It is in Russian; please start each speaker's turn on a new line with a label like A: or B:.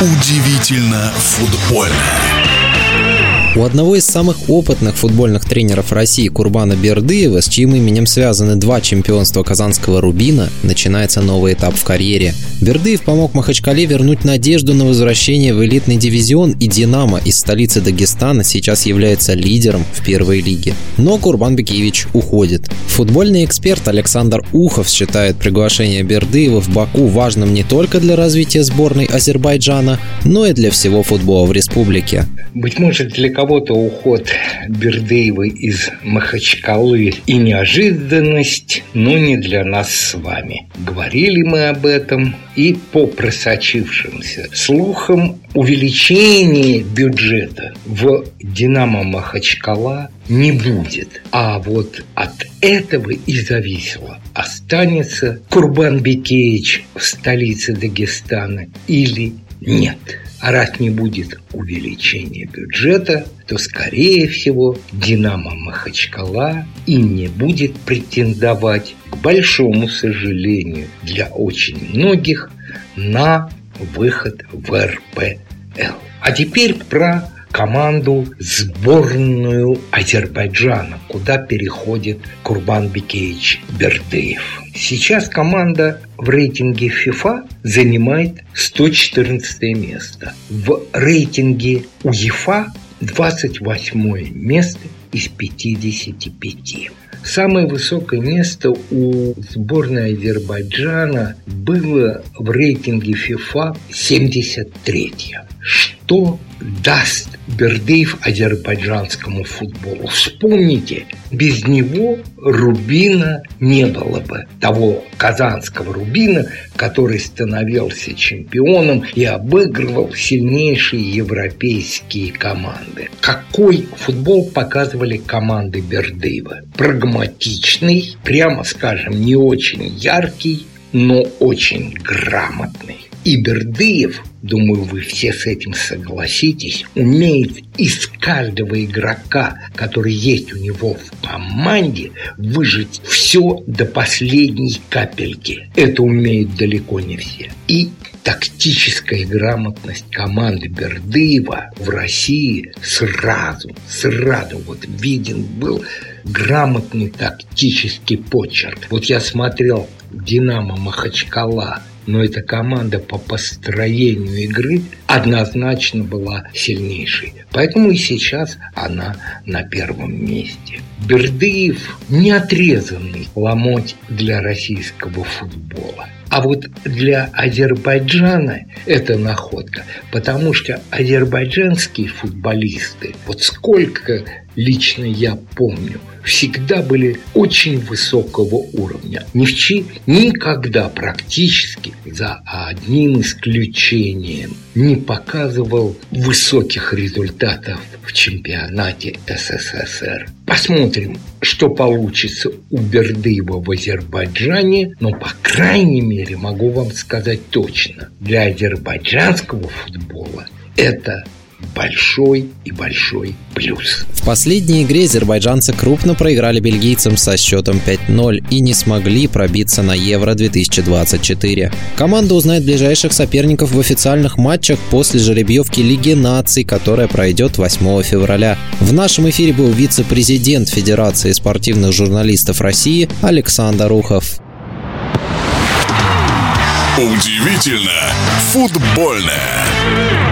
A: Удивительно футбольно.
B: У одного из самых опытных футбольных тренеров России Курбана Бердыева, с чьим именем связаны два чемпионства казанского «Рубина», начинается новый этап в карьере. Бердыев помог Махачкале вернуть надежду на возвращение в элитный дивизион, и «Динамо» из столицы Дагестана сейчас является лидером в первой лиге. Но Курбан Бекевич уходит. Футбольный эксперт Александр Ухов считает приглашение Бердыева в Баку важным не только для развития сборной Азербайджана, но и для всего футбола в республике.
C: Быть может, для кого-то уход Бердыева из Махачкалы и неожиданность, но не для нас с вами. Говорили мы об этом, и по просочившимся слухам увеличение бюджета в «Динамо Махачкала» не будет. А вот от этого и зависело, останется Курбан Бекеевич в столице Дагестана или нет. А раз не будет увеличения бюджета, то, скорее всего, «Динамо Махачкала» и не будет претендовать, к большому сожалению для очень многих, на выход в РПЛ. А теперь про команду сборную Азербайджана, куда переходит Курбан Бекеевич Бердыев. Сейчас команда в рейтинге FIFA занимает 114 место. В рейтинге УЕФА 28 место из 55. Самое высокое место у сборной Азербайджана было в рейтинге FIFA 73. Что даст Бердыев азербайджанскому футболу. Вспомните, без него Рубина не было бы. Того казанского Рубина, который становился чемпионом и обыгрывал сильнейшие европейские команды. Какой футбол показывали команды Бердыева? Прагматичный, прямо скажем, не очень яркий, но очень грамотный. И Бердыев, думаю, вы все с этим согласитесь, умеет из каждого игрока, который есть у него в команде, выжить все до последней капельки. Это умеют далеко не все. И тактическая грамотность команды Бердыева в России сразу, сразу вот виден был грамотный тактический почерк. Вот я смотрел «Динамо Махачкала», но эта команда по построению игры однозначно была сильнейшей. Поэтому и сейчас она на первом месте. Бердыев не отрезанный ломоть для российского футбола. А вот для Азербайджана это находка, потому что азербайджанские футболисты, вот сколько лично я помню, всегда были очень высокого уровня. Невчи никогда практически, за одним исключением, не показывал высоких результатов в чемпионате СССР. Посмотрим, что получится у Бердыева в Азербайджане, но, по крайней мере, могу вам сказать точно, для азербайджанского футбола это большой и большой плюс.
B: В последней игре азербайджанцы крупно проиграли бельгийцам со счетом 5-0 и не смогли пробиться на Евро-2024. Команда узнает ближайших соперников в официальных матчах после жеребьевки Лиги наций, которая пройдет 8 февраля. В нашем эфире был вице-президент Федерации спортивных журналистов России Александр Ухов.
A: Удивительно футбольное.